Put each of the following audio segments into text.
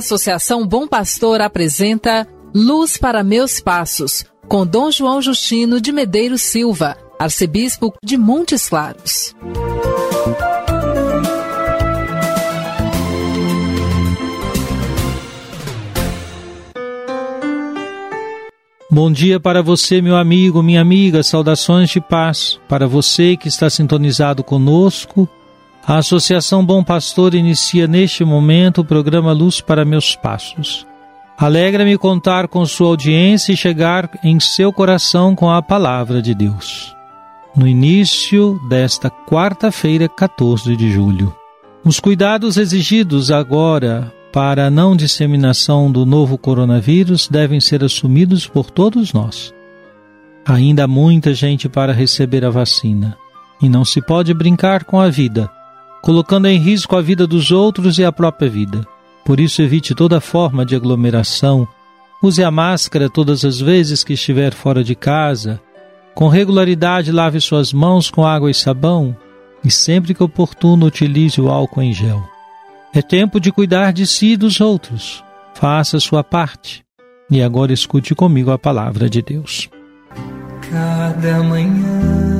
Associação Bom Pastor apresenta Luz para Meus Passos, com Dom João Justino de Medeiros Silva, arcebispo de Montes Claros. Bom dia para você, meu amigo, minha amiga, saudações de paz. Para você que está sintonizado conosco, a Associação Bom Pastor inicia neste momento o programa Luz para Meus Passos. Alegra-me contar com sua audiência e chegar em seu coração com a palavra de Deus. No início desta quarta-feira, 14 de julho. Os cuidados exigidos agora para a não disseminação do novo coronavírus devem ser assumidos por todos nós. Ainda há muita gente para receber a vacina e não se pode brincar com a vida, colocando em risco a vida dos outros e a própria vida. Por isso, evite toda forma de aglomeração, use a máscara todas as vezes que estiver fora de casa, com regularidade lave suas mãos com água e sabão e sempre que oportuno utilize o álcool em gel. É tempo de cuidar de si e dos outros. Faça a sua parte. E agora escute comigo a palavra de Deus. Cada manhã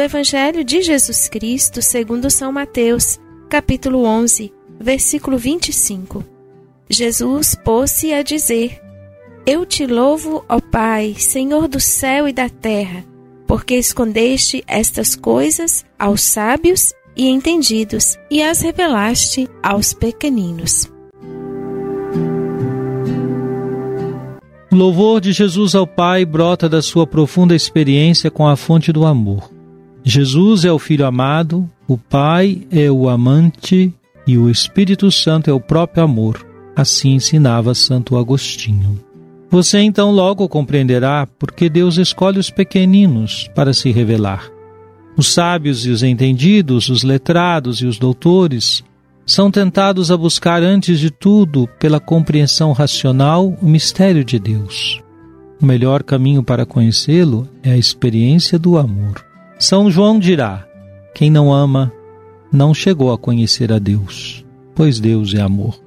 Do Evangelho de Jesus Cristo, segundo São Mateus, capítulo 11, versículo 25. Jesus pôs-se a dizer: Eu te louvo, ó Pai, Senhor do céu e da terra, porque escondeste estas coisas aos sábios e entendidos e as revelaste aos pequeninos. O louvor de Jesus ao Pai brota da sua profunda experiência com a fonte do amor. Jesus é o Filho amado, o Pai é o amante e o Espírito Santo é o próprio amor. Assim ensinava Santo Agostinho. Você então logo compreenderá porque Deus escolhe os pequeninos para se revelar. Os sábios e os entendidos, os letrados e os doutores, são tentados a buscar antes de tudo, pela compreensão racional, o mistério de Deus. O melhor caminho para conhecê-lo é a experiência do amor. São João dirá: quem não ama não chegou a conhecer a Deus, pois Deus é amor.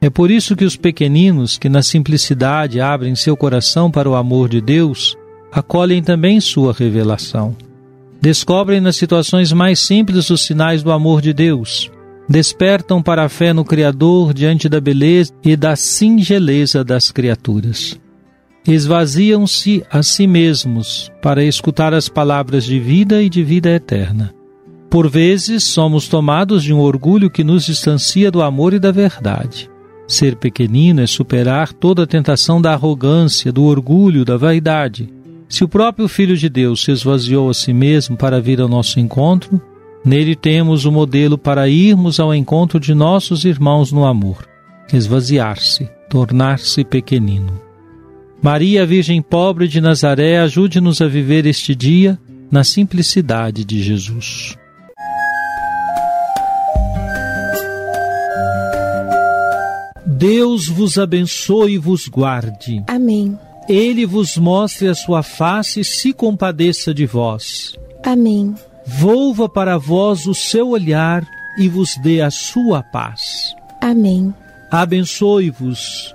É por isso que os pequeninos, que na simplicidade abrem seu coração para o amor de Deus, acolhem também sua revelação. Descobrem nas situações mais simples os sinais do amor de Deus. Despertam para a fé no Criador diante da beleza e da singeleza das criaturas esvaziam-se a si mesmos para escutar as palavras de vida e de vida eterna. Por vezes somos tomados de um orgulho que nos distancia do amor e da verdade. Ser pequenino é superar toda a tentação da arrogância, do orgulho, da vaidade. Se o próprio Filho de Deus se esvaziou a si mesmo para vir ao nosso encontro, nele temos o modelo para irmos ao encontro de nossos irmãos no amor. Esvaziar-se, tornar-se pequenino. Maria, Virgem Pobre de Nazaré, ajude-nos a viver este dia na simplicidade de Jesus. Deus vos abençoe e vos guarde. Amém. Ele vos mostre a sua face e se compadeça de vós. Amém. Volva para vós o seu olhar e vos dê a sua paz. Amém. Abençoe-vos